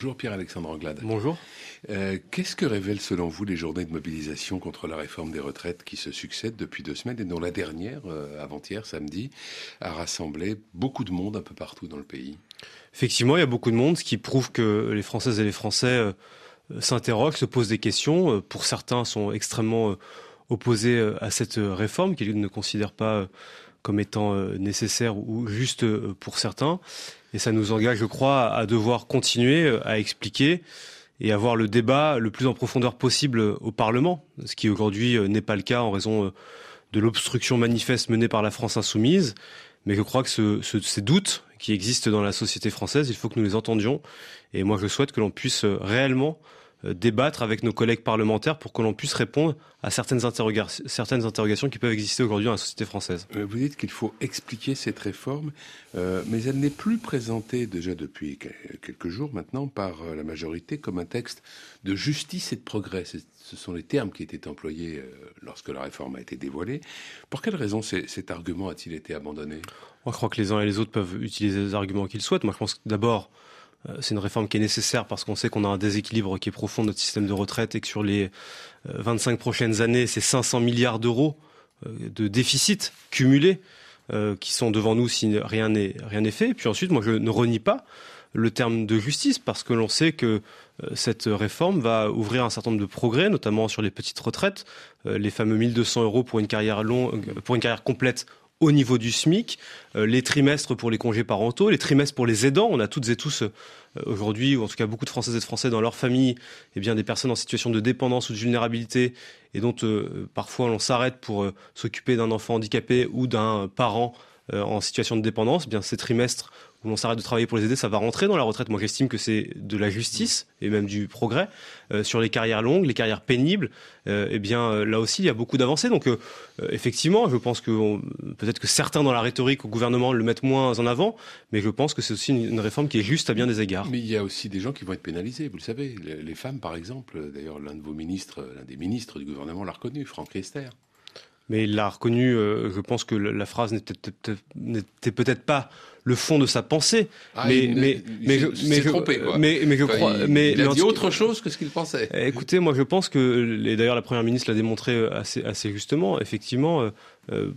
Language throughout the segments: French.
Bonjour Pierre-Alexandre Anglade. Bonjour. Euh, Qu'est-ce que révèlent selon vous les journées de mobilisation contre la réforme des retraites qui se succèdent depuis deux semaines et dont la dernière, euh, avant-hier, samedi, a rassemblé beaucoup de monde un peu partout dans le pays? Effectivement, il y a beaucoup de monde, ce qui prouve que les Françaises et les Français euh, s'interrogent, se posent des questions. Euh, pour certains, sont extrêmement opposés à cette réforme qu'ils ne considèrent pas comme étant nécessaire ou juste pour certains. Et ça nous engage, je crois, à devoir continuer à expliquer et avoir le débat le plus en profondeur possible au Parlement, ce qui aujourd'hui n'est pas le cas en raison de l'obstruction manifeste menée par la France insoumise. Mais je crois que ce, ce, ces doutes qui existent dans la société française, il faut que nous les entendions. Et moi, je souhaite que l'on puisse réellement euh, débattre avec nos collègues parlementaires pour que l'on puisse répondre à certaines, interroga certaines interrogations qui peuvent exister aujourd'hui dans la société française. Euh, vous dites qu'il faut expliquer cette réforme, euh, mais elle n'est plus présentée déjà depuis quelques jours maintenant par euh, la majorité comme un texte de justice et de progrès. Ce sont les termes qui étaient employés lorsque la réforme a été dévoilée. Pour quelle raison cet argument a-t-il été abandonné? Moi, je crois que les uns et les autres peuvent utiliser les arguments qu'ils souhaitent. Moi, je pense que d'abord, euh, c'est une réforme qui est nécessaire parce qu'on sait qu'on a un déséquilibre qui est profond de notre système de retraite et que sur les 25 euh, prochaines années, c'est 500 milliards d'euros euh, de déficit cumulé qui sont devant nous si rien n'est rien n'est fait. Et puis ensuite, moi, je ne renie pas le terme de justice parce que l'on sait que cette réforme va ouvrir un certain nombre de progrès, notamment sur les petites retraites, les fameux 1200 euros pour une pour une carrière complète au niveau du SMIC, euh, les trimestres pour les congés parentaux, les trimestres pour les aidants. On a toutes et tous euh, aujourd'hui, ou en tout cas beaucoup de Françaises et de Français dans leur famille, eh bien des personnes en situation de dépendance ou de vulnérabilité et dont euh, parfois l'on s'arrête pour s'occuper d'un enfant handicapé ou d'un parent en situation de dépendance. Eh bien ces trimestres où l'on s'arrête de travailler pour les aider, ça va rentrer dans la retraite. Moi, j'estime que c'est de la justice et même du progrès euh, sur les carrières longues, les carrières pénibles. Euh, eh bien, euh, là aussi, il y a beaucoup d'avancées. Donc, euh, effectivement, je pense que peut-être que certains dans la rhétorique au gouvernement le mettent moins en avant, mais je pense que c'est aussi une, réforme qui est juste à bien des égards. Mais il y a aussi des gens qui vont être pénalisés. Vous le savez, les, femmes, par exemple. D'ailleurs, l'un de vos ministres, l'un des ministres du gouvernement l'a reconnu, Franck Riester mais il l'a reconnu. Euh, je pense que la phrase n'était peut-être peut pas le fond de sa pensée. Ah, mais il, mais il, mais, je, mais, trompé, quoi. mais mais je enfin, crois. Il, mais il a dit autre chose que ce qu'il pensait. Écoutez, moi je pense que et d'ailleurs la première ministre l'a démontré assez assez justement. Effectivement, euh,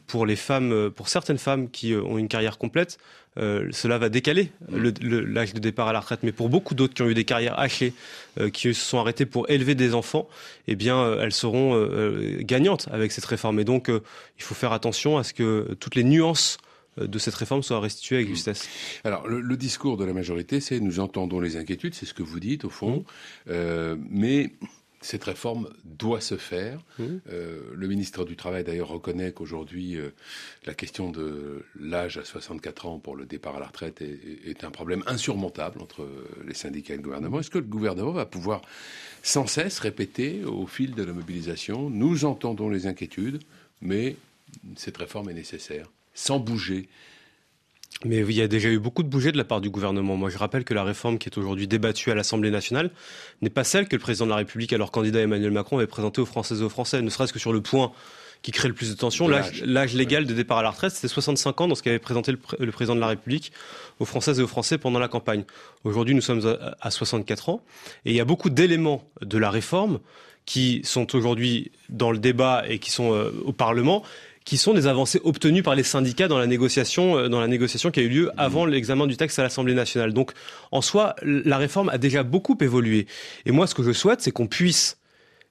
pour les femmes, pour certaines femmes qui ont une carrière complète, euh, cela va décaler l'âge de départ à la retraite. Mais pour beaucoup d'autres qui ont eu des carrières hachées, euh, qui se sont arrêtées pour élever des enfants, eh bien, euh, elles seront euh, gagnantes avec cette réforme. Et donc, il faut faire attention à ce que toutes les nuances de cette réforme soient restituées avec justesse. Alors, le, le discours de la majorité, c'est nous entendons les inquiétudes, c'est ce que vous dites au fond, mmh. mais cette réforme doit se faire. Mmh. Euh, le ministre du Travail d'ailleurs reconnaît qu'aujourd'hui euh, la question de l'âge à 64 ans pour le départ à la retraite est, est, un problème insurmontable entre les syndicats et le gouvernement. Est-ce que le gouvernement va pouvoir sans cesse répéter au fil de la mobilisation nous entendons les inquiétudes, mais cette réforme est nécessaire, sans bouger mais il y a déjà eu beaucoup de bougées de la part du gouvernement. Moi, je rappelle que la réforme qui est aujourd'hui débattue à l'Assemblée nationale n'est pas celle que le président de la République, alors candidat Emmanuel Macron, avait présentée aux Françaises et aux Français, ne serait-ce que sur le point qui crée le plus de tension. L'âge légal de départ à la retraite, c'était 65 ans dans ce qu'avait présenté le, pr le, président de la République aux Françaises et aux Français pendant la campagne. Aujourd'hui, nous sommes à, à 64 ans et il y a beaucoup d'éléments de la réforme qui sont aujourd'hui dans le débat et qui sont euh, au Parlement qui sont des avancées obtenues par les syndicats dans la négociation, euh, dans la négociation qui a eu lieu avant l'examen du texte à l'Assemblée nationale. Donc, en soi, la réforme a déjà beaucoup évolué. Et moi, ce que je souhaite, c'est qu'on puisse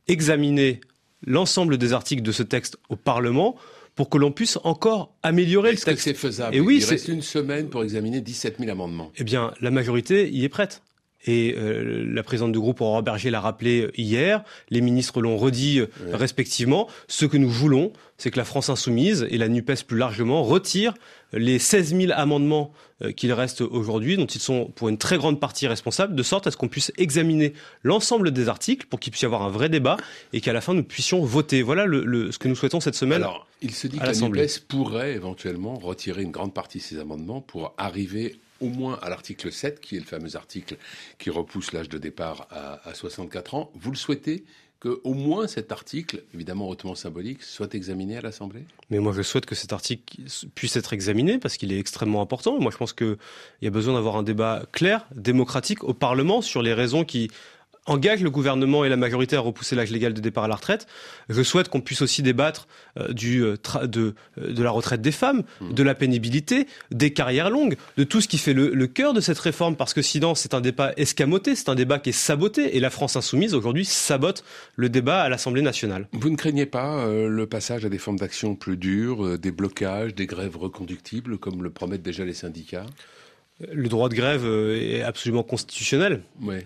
examiner l'ensemble des articles de ce texte au Parlement pour que l'on puisse encore améliorer le texte. Est-ce que c'est faisable Et oui, Il reste une semaine pour examiner 17 000 amendements. Eh bien, la majorité y est prête. Et euh, la présidente du groupe Aurore Berger l'a rappelé hier, les ministres l'ont redit ouais. respectivement. Ce que nous voulons, c'est que la France insoumise et la NUPES plus largement retirent les 16 000 amendements euh, qu'il reste aujourd'hui, dont ils sont pour une très grande partie responsables, de sorte à ce qu'on puisse examiner l'ensemble des articles pour qu'il puisse y avoir un vrai débat et qu'à la fin nous puissions voter. Voilà le, le, ce que nous souhaitons cette semaine. Alors, il se dit que la NUPES pourrait éventuellement retirer une grande partie de ces amendements pour arriver au moins à l'article 7, qui est le fameux article qui repousse l'âge de départ à, à 64 ans. Vous le souhaitez qu'au moins cet article, évidemment hautement symbolique, soit examiné à l'Assemblée? Mais moi, je souhaite que cet article puisse être examiné parce qu'il est extrêmement important. Moi, je pense qu'il y a besoin d'avoir un débat clair, démocratique au Parlement sur les raisons qui engage le gouvernement et la majorité à repousser l'âge légal de départ à la retraite. Je souhaite qu'on puisse aussi débattre euh, du, euh, de, euh, de la retraite des femmes, mmh. de la pénibilité, des carrières longues, de tout ce qui fait le, le cœur de cette réforme, parce que sinon c'est un débat escamoté, c'est un débat qui est saboté, et la France insoumise aujourd'hui sabote le débat à l'Assemblée nationale. Vous ne craignez pas le passage à des formes d'action plus dures, des blocages, des grèves reconductibles, comme le promettent déjà les syndicats? Le droit de grève euh, est absolument constitutionnel.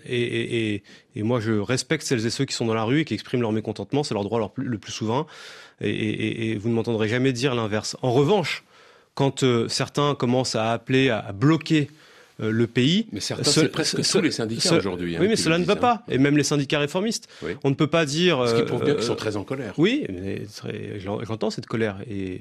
Et, moi, je respecte celles et ceux qui sont dans la rue et qui expriment leur mécontentement. C'est leur droit le plus souverain. Et, vous ne m'entendrez jamais dire l'inverse. En revanche, quand euh, certains commencent à appeler à bloquer le pays. Mais certains, c'est presque tous les syndicats aujourd'hui. Hein, oui, mais cela ne va pas. Et même les syndicats réformistes. On ne peut pas dire. Ce qui prouve bien qu'ils sont euh, très en colère. Oui, j'entends cette colère. Et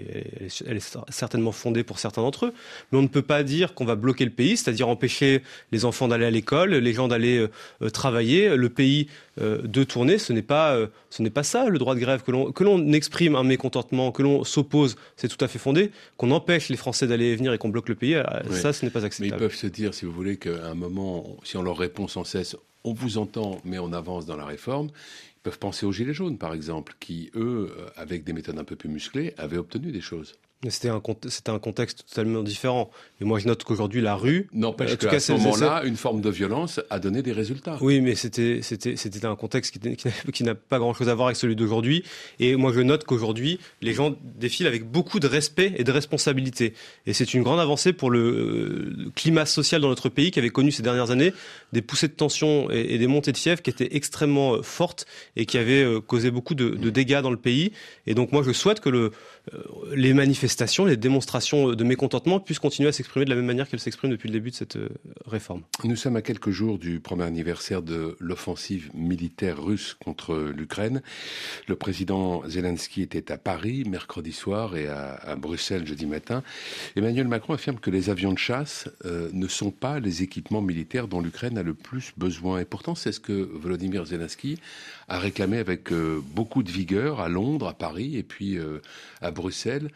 elle est certainement fondée pour certains d'entre eux. Mais on ne peut pas dire qu'on va bloquer le pays, c'est-à-dire empêcher les enfants d'aller à l'école, les gens d'aller euh, travailler, le pays de tourner. Ce n'est pas, ce n'est pas ça le droit de grève. Que l'on exprime un mécontentement, que l'on s'oppose, c'est tout à fait fondé. Qu'on empêche les Français d'aller et venir et qu'on bloque le pays, ça, ce n'est pas acceptable. Mais ils peuvent se dire si vous voulez, qu'à un moment, si on leur répond sans cesse, on vous entend, mais on avance dans la réforme, ils peuvent penser aux Gilets jaunes, par exemple, qui, eux, euh, avec des méthodes un peu plus musclées, avaient obtenu des choses. C'était un, un contexte totalement différent. Et moi, je note qu'aujourd'hui, la rue. N'empêche qu'à ce moment-là, une forme de violence a donné des résultats. Oui, mais c'était un contexte qui, qui n'a pas grand-chose à voir avec celui d'aujourd'hui. Et moi, je note qu'aujourd'hui, les gens défilent avec beaucoup de respect et de responsabilité. Et c'est une grande avancée pour le euh, climat social dans notre pays qui avait connu ces dernières années des poussées de tension et, des montées de fièvre qui étaient extrêmement euh, fortes et qui avaient euh, causé beaucoup de, de dégâts dans le pays. Et donc, moi, je souhaite que le, les manifestations les démonstrations de mécontentement puissent continuer à s'exprimer de la même manière qu'elles s'expriment depuis le début de cette euh, réforme. Nous sommes à quelques jours du premier anniversaire de l'offensive militaire russe contre l'Ukraine. Le président Zelensky était à Paris mercredi soir et à, Bruxelles jeudi matin. Emmanuel Macron affirme que les avions de chasse euh, ne sont pas les équipements militaires dont l'Ukraine a le plus besoin. Et pourtant, c'est ce que Volodymyr Zelensky a réclamé avec euh, beaucoup de vigueur à Londres, à Paris et puis à Bruxelles.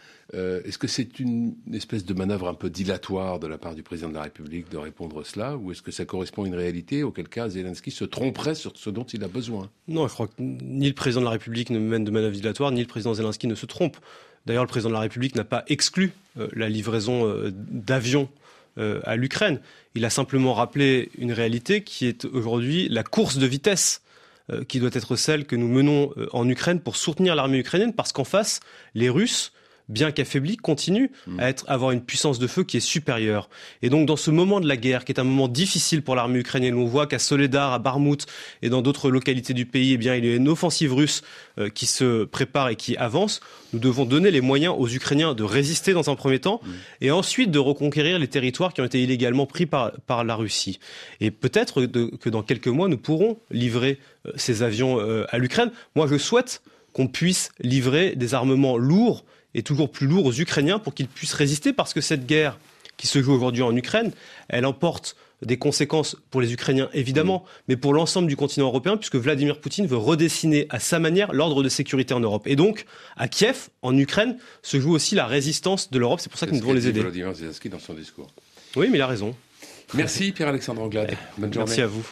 Euh, est-ce que c'est une espèce de manœuvre un peu dilatoire de la part du président de la République de répondre cela Ou est-ce que ça correspond à une réalité auquel cas Zelensky se tromperait sur ce dont il a besoin? Non, je crois que ni le président de la République ne mène de manœuvre dilatoire, ni le président Zelensky ne se trompe. D'ailleurs, le président de la République n'a pas exclu euh, la livraison euh, d'avions à l'Ukraine. Il a simplement rappelé une réalité qui est aujourd'hui la course de vitesse qui doit être celle que nous menons en Ukraine pour soutenir l'armée ukrainienne, parce qu'en face, les Russes bien qu'affaibli, continue mm. à être, avoir une puissance de feu qui est supérieure. Et donc, dans ce moment de la guerre, qui est un moment difficile pour l'armée ukrainienne, on voit qu'à Soledar, à Barmout et dans d'autres localités du pays, eh bien, il y a une offensive russe euh, qui se prépare et qui avance. Nous devons donner les moyens aux Ukrainiens de résister dans un premier temps mm. et ensuite de reconquérir les territoires qui ont été illégalement pris par, par la Russie. Et peut-être que dans quelques mois, nous pourrons livrer euh, ces avions euh, à l'Ukraine. Moi, je souhaite qu'on puisse livrer des armements lourds et toujours plus lourd aux Ukrainiens pour qu'ils puissent résister parce que cette guerre qui se joue aujourd'hui en Ukraine, elle emporte des conséquences pour les Ukrainiens évidemment, mais pour l'ensemble du continent européen, puisque Vladimir Poutine veut redessiner à sa manière l'ordre de sécurité en Europe. Et donc, à Kiev, en Ukraine, se joue aussi la résistance de l'Europe. C'est pour ça que nous devons les aider. Volodymyr Zelensky dans son discours. Oui, mais il a raison. Merci Pierre-Alexandre Anglade. Bonne journée. Merci à vous.